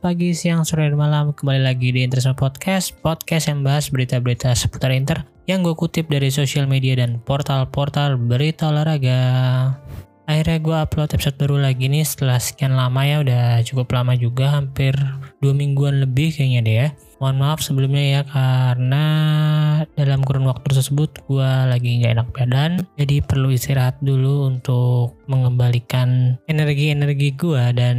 Pagi, siang, sore, dan malam. Kembali lagi di Interisme Podcast, podcast yang bahas berita-berita seputar Inter yang gue kutip dari sosial media dan portal-portal berita olahraga. Akhirnya gue upload episode baru lagi nih setelah sekian lama ya, udah cukup lama juga, hampir dua mingguan lebih kayaknya deh ya. Mohon maaf sebelumnya ya karena dalam kurun waktu tersebut gue lagi nggak enak badan jadi perlu istirahat dulu untuk mengembalikan energi-energi gue dan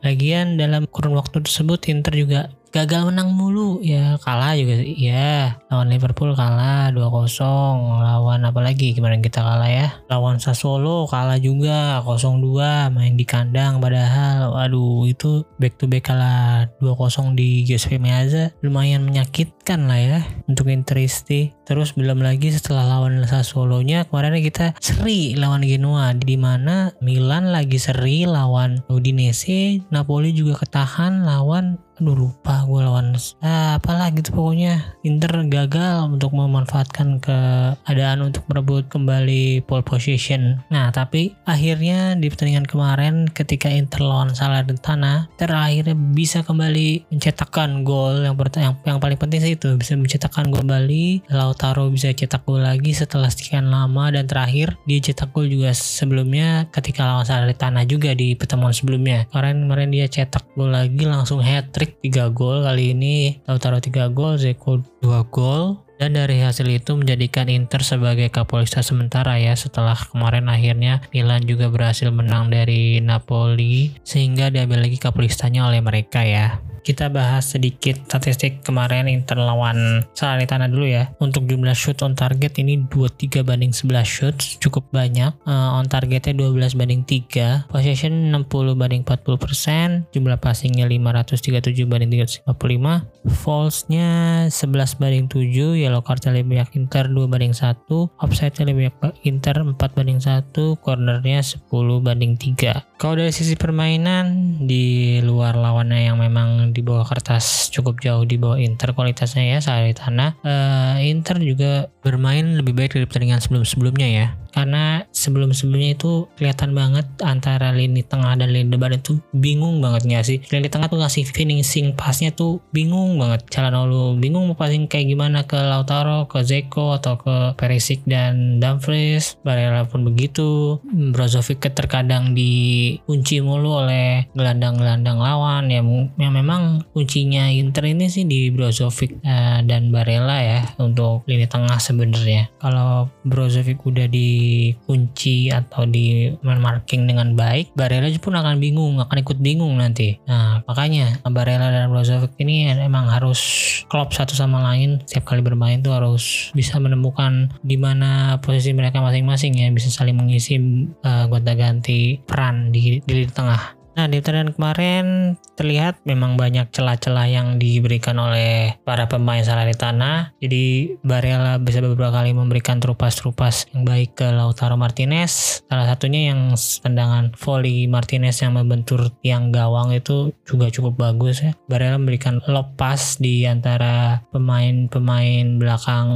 lagian dalam kurun waktu tersebut Inter juga gagal menang mulu. Ya kalah juga ya lawan Liverpool kalah 2-0 lawan apa lagi? Gimana kita kalah ya. Lawan Sassuolo kalah juga 0-2 main di kandang padahal. Waduh itu back to back kalah 2-0 di Giuseppe Meazza. Lumayan menyakitkan lah ya untuk Interisti terus belum lagi setelah lawan Sassuolo nya kemarin kita seri lawan Genoa di mana Milan lagi seri lawan Udinese Napoli juga ketahan lawan aduh lupa gue lawan ah, apalah gitu pokoknya. Inter gagal untuk memanfaatkan keadaan untuk merebut kembali pole position. Nah tapi akhirnya di pertandingan kemarin ketika Inter lawan Salernitana Inter akhirnya bisa kembali mencetakkan gol. Yang, yang yang paling penting sih itu bisa mencetakkan gol kembali Lautaro bisa cetak gol lagi setelah sekian lama dan terakhir dia cetak gol juga sebelumnya ketika lawan Salernitana juga di pertemuan sebelumnya. Kemarin kemarin dia cetak gol lagi langsung hat trick 3 gol. Kali ini Lautaro 3 gol Zeko 2 gol. Dan dari hasil itu menjadikan Inter sebagai kapolista sementara ya setelah kemarin akhirnya Milan juga berhasil menang dari Napoli sehingga diambil lagi kapolistanya oleh mereka ya kita bahas sedikit statistik kemarin Inter lawan Salernitana dulu ya. Untuk jumlah shoot on target ini 23 banding 11 shoot, cukup banyak. Uh, on targetnya 12 banding 3, possession 60 banding 40%, jumlah passingnya 537 banding 355, false-nya 11 banding 7, yellow card lebih banyak Inter 2 banding 1, offside-nya lebih banyak Inter 4 banding 1, cornernya 10 banding 3. Kalau dari sisi permainan di luar lawannya yang memang di bawah kertas cukup jauh di bawah Inter kualitasnya ya tanah uh, Inter juga bermain lebih baik dari pertandingan sebelum-sebelumnya ya karena sebelum-sebelumnya itu kelihatan banget antara lini tengah dan lini depan itu bingung banget nggak sih? Lini tengah tuh ngasih finishing pasnya tuh bingung banget. Calhanoglu bingung mau passing kayak gimana ke Lautaro ke Zeko atau ke Perisic dan Dumfries Barella pun begitu. Brozovic terkadang dikunci mulu oleh gelandang-gelandang lawan. Yang, yang memang kuncinya Inter ini sih di Brozovic uh, dan Barella ya untuk lini tengah sebenarnya. Kalau Brozovic udah di dikunci atau di marking dengan baik, Barella pun akan bingung, akan ikut bingung nanti. Nah, makanya Barella dan Brozovic ini emang harus klop satu sama lain setiap kali bermain tuh harus bisa menemukan di mana posisi mereka masing-masing ya, bisa saling mengisi uh, gonta-ganti peran di, di tengah. Nah, di pertandingan kemarin terlihat memang banyak celah-celah yang diberikan oleh para pemain Salernitana. Jadi Barella bisa beberapa kali memberikan terupas-terupas yang baik ke Lautaro Martinez. Salah satunya yang tendangan volley Martinez yang membentur tiang gawang itu juga cukup bagus ya. Barella memberikan lepas di antara pemain-pemain belakang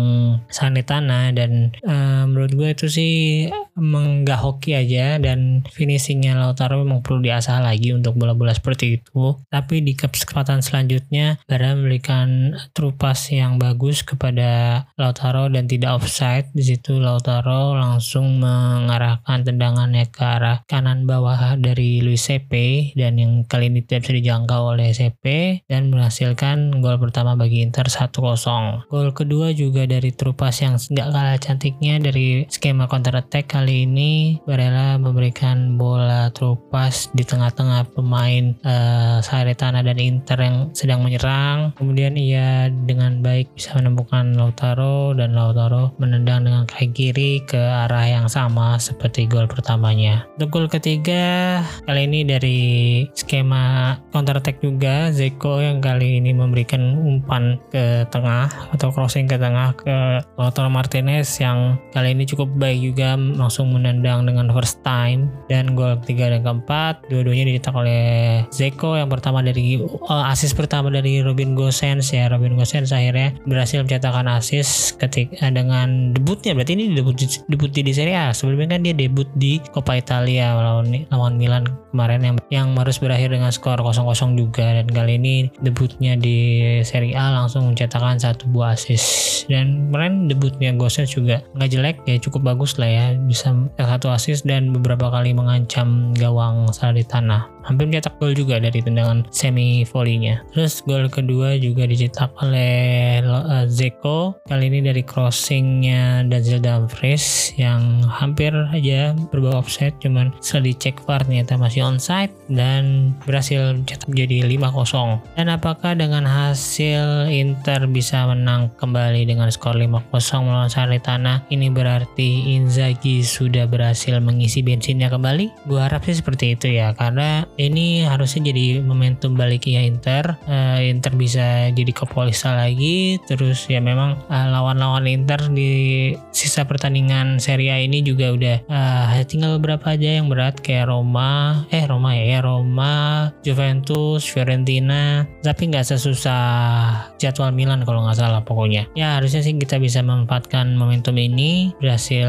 Salernitana dan uh, menurut gue itu sih menggak hoki aja dan finishingnya Lautaro memang perlu diasah lagi untuk bola-bola seperti itu. Tapi di kesempatan selanjutnya Bara memberikan terupas yang bagus kepada Lautaro dan tidak offside. Di situ Lautaro langsung mengarahkan tendangannya ke arah kanan bawah dari Luis Sepe dan yang kali ini tidak bisa dijangkau oleh Sepe dan menghasilkan gol pertama bagi Inter 1-0. Gol kedua juga dari terupas yang tidak kalah cantiknya dari skema counter attack kali ini Barella memberikan bola terupas di tengah tengah pemain uh, Salernitana dan Inter yang sedang menyerang. Kemudian ia dengan baik bisa menemukan Lautaro dan Lautaro menendang dengan kaki kiri ke arah yang sama seperti gol pertamanya. Untuk gol ketiga kali ini dari skema counter attack juga Zeko yang kali ini memberikan umpan ke tengah atau crossing ke tengah ke Lautaro Martinez yang kali ini cukup baik juga langsung menendang dengan first time dan gol ketiga dan keempat dua-duanya dicetak oleh Zeko yang pertama dari uh, asis pertama dari Robin Gosens ya. Robin Gosens akhirnya berhasil mencetakkan asis ketika dengan debutnya. Berarti ini debut debut di Serie A. Sebelumnya kan dia debut di Coppa Italia lawan lawan Milan kemarin yang yang harus berakhir dengan skor 0-0 juga. Dan kali ini debutnya di Serie A langsung mencetakkan satu buah asis. Dan kemarin debutnya Gosens juga nggak jelek ya cukup bagus lah ya. Bisa satu asis dan beberapa kali mengancam gawang Salernitana hampir mencetak gol juga dari tendangan semi volleynya. Terus gol kedua juga dicetak oleh uh, Zeko kali ini dari crossingnya Dazil Dumfries yang hampir aja berbau offset cuman setelah dicek VAR ternyata masih onside dan berhasil mencetak jadi 5-0. Dan apakah dengan hasil Inter bisa menang kembali dengan skor 5-0 melawan Salernitana ini berarti Inzaghi sudah berhasil mengisi bensinnya kembali? Gua harap sih seperti itu ya karena ini harusnya jadi momentum baliknya Inter. Uh, Inter bisa jadi kepolisa lagi. Terus ya memang uh, lawan-lawan Inter di sisa pertandingan Serie A ini juga udah uh, tinggal beberapa aja yang berat. Kayak Roma eh Roma ya ya Roma Juventus Fiorentina. Tapi nggak sesusah jadwal Milan kalau nggak salah pokoknya. Ya harusnya sih kita bisa memanfaatkan momentum ini berhasil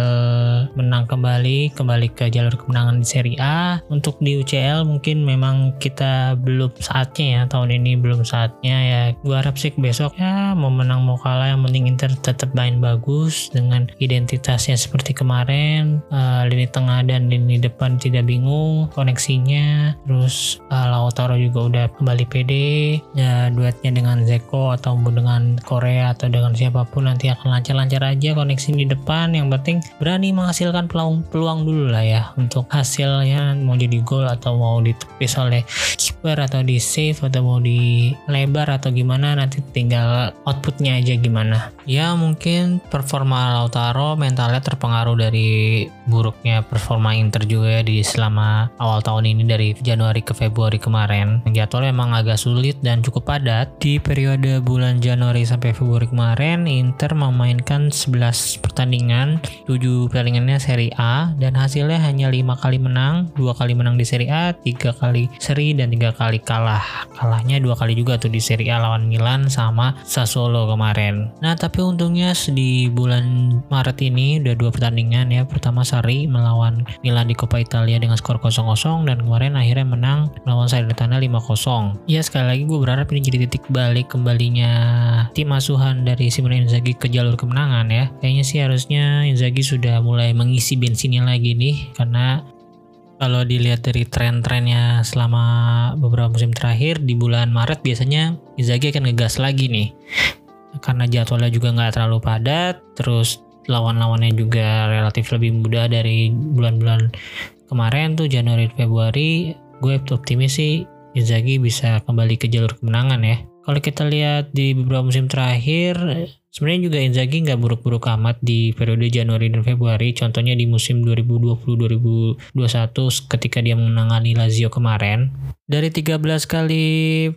menang kembali kembali ke jalur kemenangan di Serie A. Untuk di UCL mungkin memang kita belum saatnya ya tahun ini belum saatnya ya. Gue harap sih besok ya mau menang mau kalah yang penting Inter tetap main bagus dengan identitasnya seperti kemarin. Uh, lini tengah dan lini depan tidak bingung koneksinya. Terus uh, Lautaro juga udah kembali pede. Ya duetnya dengan Zeko atau dengan Korea atau dengan siapa pun nanti akan lancar-lancar aja koneksi di depan. Yang penting berani menghasilkan peluang peluang dulu lah ya. Untuk hasilnya mau jadi gol atau di ditepis oleh keeper atau di save atau mau di lebar atau gimana nanti tinggal outputnya aja gimana. Ya mungkin performa Lautaro mentalnya terpengaruh dari buruknya performa Inter juga ya di selama awal tahun ini dari Januari ke Februari kemarin. Jadwal memang agak sulit dan cukup padat. Di periode bulan Januari sampai Februari kemarin Inter memainkan 11 pertandingan 7 pertandingannya Serie A dan hasilnya hanya 5 kali menang 2 kali menang di Serie A 3 kali seri dan tiga kali kalah. Kalahnya dua kali juga tuh di Serie A lawan Milan sama Sassuolo kemarin. Nah tapi untungnya di bulan Maret ini udah dua pertandingan ya. Pertama seri melawan Milan di Coppa Italia dengan skor 0-0 dan kemarin akhirnya menang melawan Salernitana 5-0. Ya sekali lagi gue berharap ini jadi titik balik kembalinya tim asuhan dari Simone Inzaghi ke jalur kemenangan ya. Kayaknya sih harusnya Inzaghi sudah mulai mengisi bensinnya lagi nih karena kalau dilihat dari tren-trennya selama beberapa musim terakhir di bulan Maret biasanya Inzaghi akan ngegas lagi nih. Karena jadwalnya juga nggak terlalu padat terus lawan-lawannya juga relatif lebih mudah dari bulan-bulan kemarin tuh Januari Februari. Gue optimis sih Inzaghi bisa kembali ke jalur kemenangan ya. Kalau kita lihat di beberapa musim terakhir Sebenarnya juga Inzaghi nggak buruk-buruk amat di periode Januari dan Februari. Contohnya di musim 2020-2021 ketika dia menangani Lazio kemarin. Dari 13 kali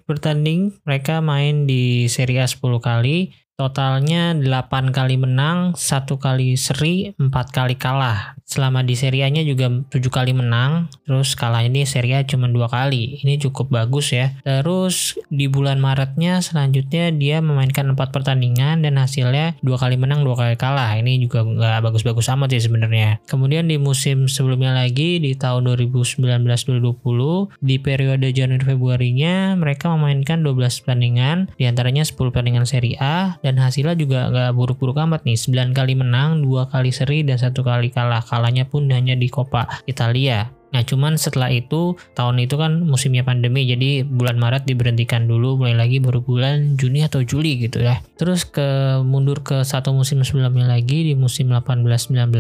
bertanding, mereka main di Serie A 10 kali. Totalnya 8 kali menang, satu kali seri, 4 kali kalah selama di Serie juga tujuh kali menang, terus kalah ini Serie cuma dua kali. Ini cukup bagus ya. Terus di bulan Maretnya selanjutnya dia memainkan empat pertandingan dan hasilnya dua kali menang, dua kali kalah. Ini juga nggak bagus-bagus amat sih sebenarnya. Kemudian di musim sebelumnya lagi di tahun 2019-2020 di periode Januari Februarinya mereka memainkan 12 pertandingan, di antaranya 10 pertandingan Serie A dan hasilnya juga nggak buruk-buruk amat nih. 9 kali menang, dua kali seri dan satu kali kalah kalahnya pun hanya di Coppa Italia. Nah cuman setelah itu tahun itu kan musimnya pandemi jadi bulan Maret diberhentikan dulu mulai lagi baru bulan Juni atau Juli gitu ya. Terus ke mundur ke satu musim sebelumnya lagi di musim 18-19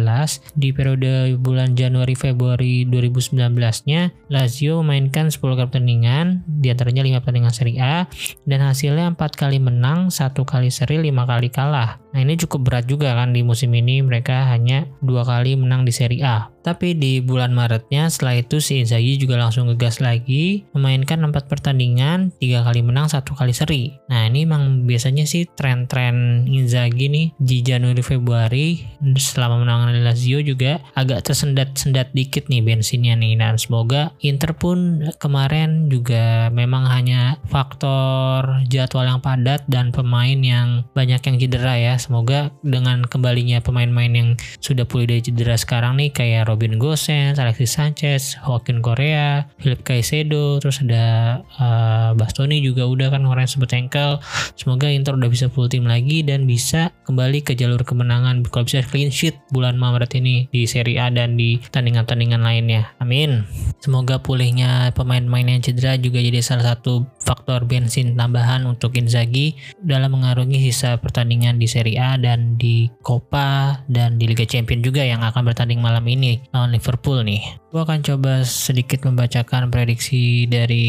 di periode bulan Januari Februari 2019-nya Lazio memainkan 10 kali pertandingan di antaranya 5 pertandingan Serie A dan hasilnya 4 kali menang, satu kali seri, 5 kali kalah. Nah ini cukup berat juga kan di musim ini mereka hanya dua kali menang di Serie A Tapi di bulan Maretnya setelah itu si Inzaghi juga langsung ngegas lagi memainkan empat pertandingan, tiga kali menang, satu kali seri. Nah ini emang biasanya sih tren-tren Inzaghi nih di Januari Februari selama menangani Lazio juga agak tersendat-sendat dikit nih bensinnya nih dan semoga Inter pun kemarin juga memang hanya faktor jadwal yang padat dan pemain yang banyak yang cedera ya. Semoga dengan kembalinya pemain-pemain yang sudah pulih dari cedera sekarang nih kayak Robin Gosens, Alexis Sanchez, Joaquin Korea, Philip Caicedo, terus ada uh, Bastoni juga udah kan kemarin sebut ankle. Semoga Inter udah bisa full tim lagi dan bisa kembali ke jalur kemenangan kalau bisa clean sheet bulan Maret ini di Serie A dan di tandingan-tandingan lainnya. Amin. Semoga pulihnya pemain-pemain yang cedera juga jadi salah satu faktor bensin tambahan untuk Inzaghi dalam mengarungi sisa pertandingan di Serie A dan di Copa dan di Liga Champions juga yang akan bertanding malam ini lawan Liverpool nih. Gue akan coba sedikit membacakan prediksi dari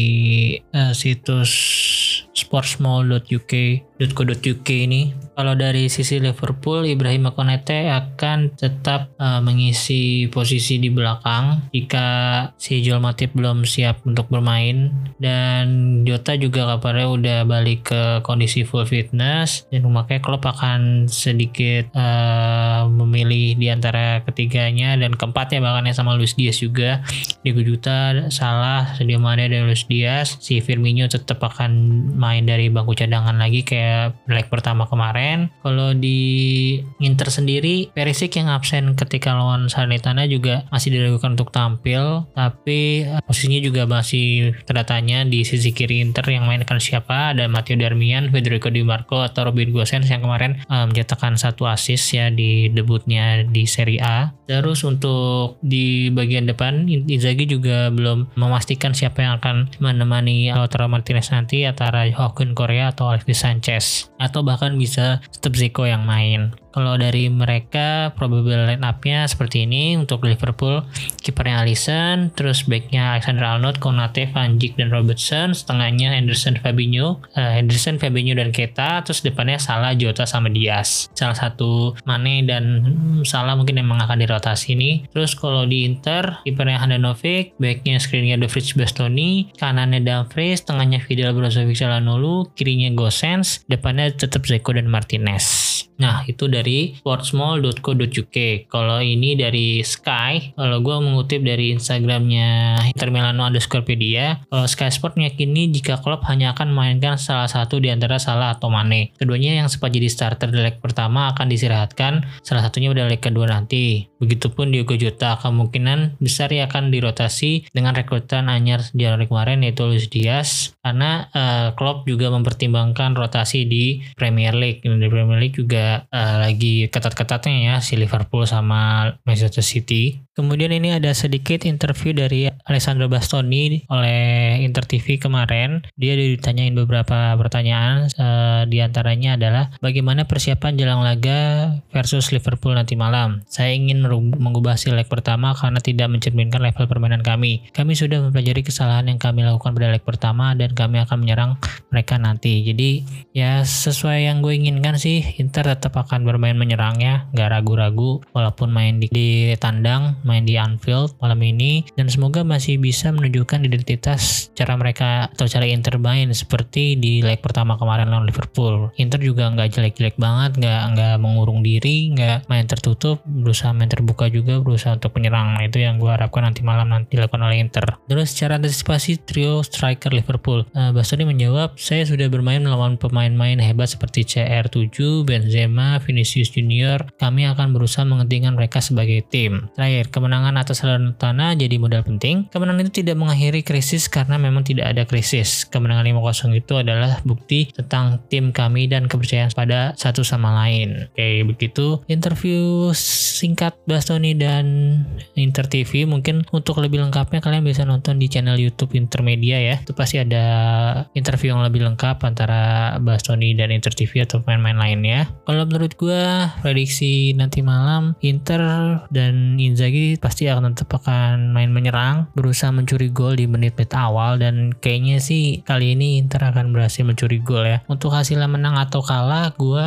uh, situs sportsmall.uk .co.uk ini. Kalau dari sisi Liverpool, Ibrahim Konate akan tetap uh, mengisi posisi di belakang jika si Joel Matip belum siap untuk bermain. Dan Jota juga kabarnya udah balik ke kondisi full fitness. Dan makanya Klopp akan sedikit uh, memilih di antara ketiganya dan keempatnya bahkan ya sama Luis Diaz juga. Diego Jota salah Sadio Mane dan Luis Diaz. Si Firmino tetap akan main dari bangku cadangan lagi kayak leg pertama kemarin. Kalau di Inter sendiri, Perisic yang absen ketika lawan Salernitana juga masih diragukan untuk tampil, tapi eh, posisinya juga masih terdatanya di sisi kiri Inter yang mainkan siapa ada Matteo Darmian, Federico Di Marco atau Robin Gosens yang kemarin um, mencetakkan satu assist ya di debutnya di Serie A. Terus untuk di bagian depan Inzaghi juga belum memastikan siapa yang akan menemani Lautaro Martinez nanti antara Joaquin Korea atau Alexis Sanchez atau bahkan bisa Zico yang main. Kalau dari mereka probable line up-nya seperti ini untuk Liverpool kipernya Alisson, terus backnya Alexander Arnold, Konate, Van Dijk dan Robertson, setengahnya Henderson, Fabinho, uh, Henderson, Fabinho dan Keta, terus depannya Salah, Jota sama Diaz. Salah satu Mane dan hmm, Salah mungkin memang akan dirotasi nih. Terus kalau di Inter kipernya Handanovic, backnya screennya Fritz Bastoni, kanannya Dumfries, tengahnya Fidel Brozovic Salanolu, kirinya Gosens, depannya tetap Zeko dan Martinez. Nah, itu dari sportsmall.co.uk. Kalau ini dari Sky, kalau gue mengutip dari Instagramnya Inter Milano pedia, kalau Sky Sport meyakini jika klub hanya akan memainkan salah satu di antara Salah atau Mane. Keduanya yang sempat jadi starter di leg pertama akan disirahatkan, salah satunya pada leg kedua nanti. Begitupun Diogo Jota kemungkinan besar ya akan dirotasi dengan rekrutan anyar hari kemarin yaitu Luis Diaz karena uh, Klopp juga mempertimbangkan rotasi di Premier League. Di Premier League juga uh, lagi ketat-ketatnya ya si Liverpool sama Manchester City. Kemudian ini ada sedikit interview dari Alessandro Bastoni oleh Inter TV kemarin. Dia ditanyain beberapa pertanyaan, uh, di antaranya adalah bagaimana persiapan jelang laga versus Liverpool nanti malam. Saya ingin mengubah si leg pertama karena tidak mencerminkan level permainan kami. Kami sudah mempelajari kesalahan yang kami lakukan pada leg pertama dan kami akan menyerang mereka nanti. Jadi ya sesuai yang gue inginkan sih Inter tetap akan bermain menyerang ya, nggak ragu-ragu walaupun main di, di tandang main di Anfield malam ini dan semoga masih bisa menunjukkan identitas cara mereka atau cara Inter main seperti di leg pertama kemarin lawan Liverpool. Inter juga nggak jelek-jelek banget, nggak nggak mengurung diri, nggak main tertutup, berusaha main terbuka juga, berusaha untuk menyerang. Nah, itu yang gue harapkan nanti malam nanti dilakukan oleh Inter. Terus secara antisipasi trio striker Liverpool, uh, Bastoni menjawab, saya sudah bermain melawan pemain-pemain hebat seperti CR7, Benzema, Vinicius Junior. Kami akan berusaha menghentikan mereka sebagai tim. Terakhir, kemenangan atas Salernitana jadi modal penting. Kemenangan itu tidak mengakhiri krisis karena memang tidak ada krisis. Kemenangan 5-0 itu adalah bukti tentang tim kami dan kepercayaan pada satu sama lain. Oke, begitu interview singkat Bastoni dan Inter TV. Mungkin untuk lebih lengkapnya kalian bisa nonton di channel YouTube Intermedia ya. Itu pasti ada interview yang lebih lengkap antara Bastoni dan Inter TV atau pemain-pemain lainnya. Kalau menurut gue prediksi nanti malam Inter dan Inzaghi pasti akan tetap akan main menyerang, berusaha mencuri gol di menit-menit awal dan kayaknya sih kali ini Inter akan berhasil mencuri gol ya. Untuk hasilnya menang atau kalah, gue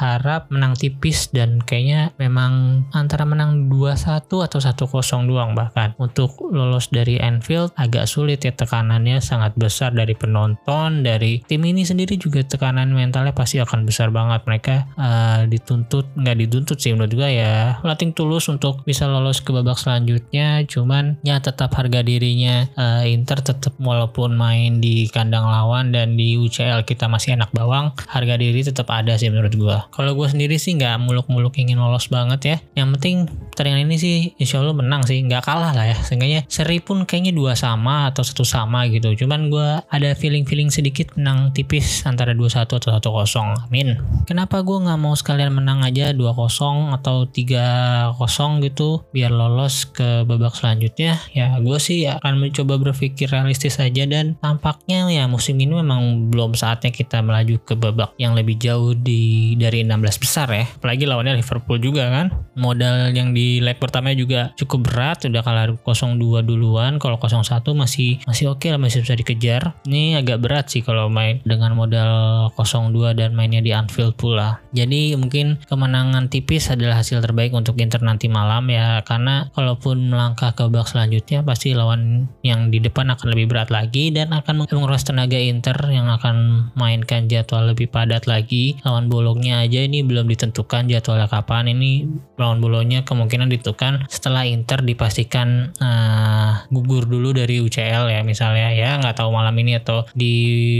harap menang tipis dan kayaknya memang antara menang 2-1 atau 1-0 doang bahkan. Untuk lolos dari Anfield agak sulit ya tekanannya sangat besar dari penonton, dari tim ini sendiri juga tekanan mentalnya pasti akan besar banget. Mereka uh, dituntut, nggak dituntut sih menurut gue ya, lating tulus untuk bisa lolos ke babak selanjutnya. Cuman ya tetap harga dirinya uh, Inter tetap walaupun main di kandang lawan dan di UCL kita masih enak bawang, harga diri tetap ada sih menurut gue. Kalau gue sendiri sih nggak muluk-muluk ingin lolos banget ya. Yang penting pertandingan ini sih insya Allah menang sih, nggak kalah lah ya. Seenggaknya seri pun kayaknya dua sama atau satu sama gitu. Cuman gue ada feeling-feeling sedikit menang tipis antara 2-1 atau 1-0. Amin. Kenapa gue nggak mau sekalian menang aja 2-0 atau 3-0 gitu biar lolos ke babak selanjutnya? Ya gue sih akan mencoba berpikir realistis saja dan tampaknya ya musim ini memang belum saatnya kita melaju ke babak yang lebih jauh di dari 16 besar ya. Apalagi lawannya Liverpool juga kan. Modal yang di leg pertama juga cukup berat, udah kalah 0-2 duluan. Kalau 0-1 masih masih oke okay lah masih bisa dikejar. Ini agak berat sih kalau main dengan modal 0-2 dan mainnya di Anfield pula. Jadi mungkin kemenangan tipis adalah hasil terbaik untuk Inter nanti malam ya karena kalaupun melangkah ke babak selanjutnya pasti lawan yang di depan akan lebih berat lagi dan akan menguras tenaga Inter yang akan mainkan jadwal lebih padat lagi. Lawan bolongnya aja ini belum ditentukan jadwalnya kapan. Ini lawan bolongnya kemungkinan ditentukan setelah Inter dipastikan uh, gugur dulu dari UCL ya misalnya ya nggak tahu malam ini atau di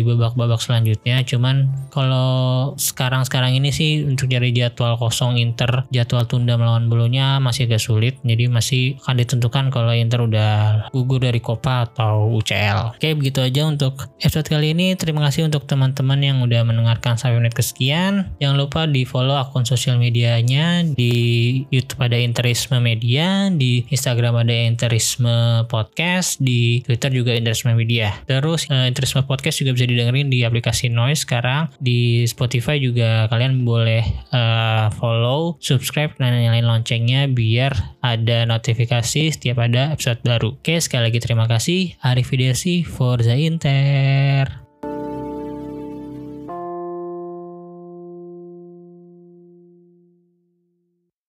babak-babak selanjutnya. Cuman kalau sekarang-sekarang ini sih untuk cari jadwal kosong Inter jadwal tunda melawan bolongnya masih agak sulit. Jadi masih akan ditentukan kalau Inter udah gugur dari Copa atau UCL. Oke begitu aja untuk episode kali ini. Terima kasih untuk teman-teman yang udah mendengarkan sampai menit kesekian. Jangan lupa di follow akun sosial medianya di YouTube ada Interisme Media, di Instagram ada Interisme Podcast, di Twitter juga Interisme Media. Terus uh, Podcast juga bisa didengerin di aplikasi Noise sekarang. Di Spotify juga kalian boleh uh, follow, subscribe, dan nyalain loncengnya biar ada notifikasi setiap ada episode baru. Oke, sekali lagi terima kasih. Arif Forza Inter.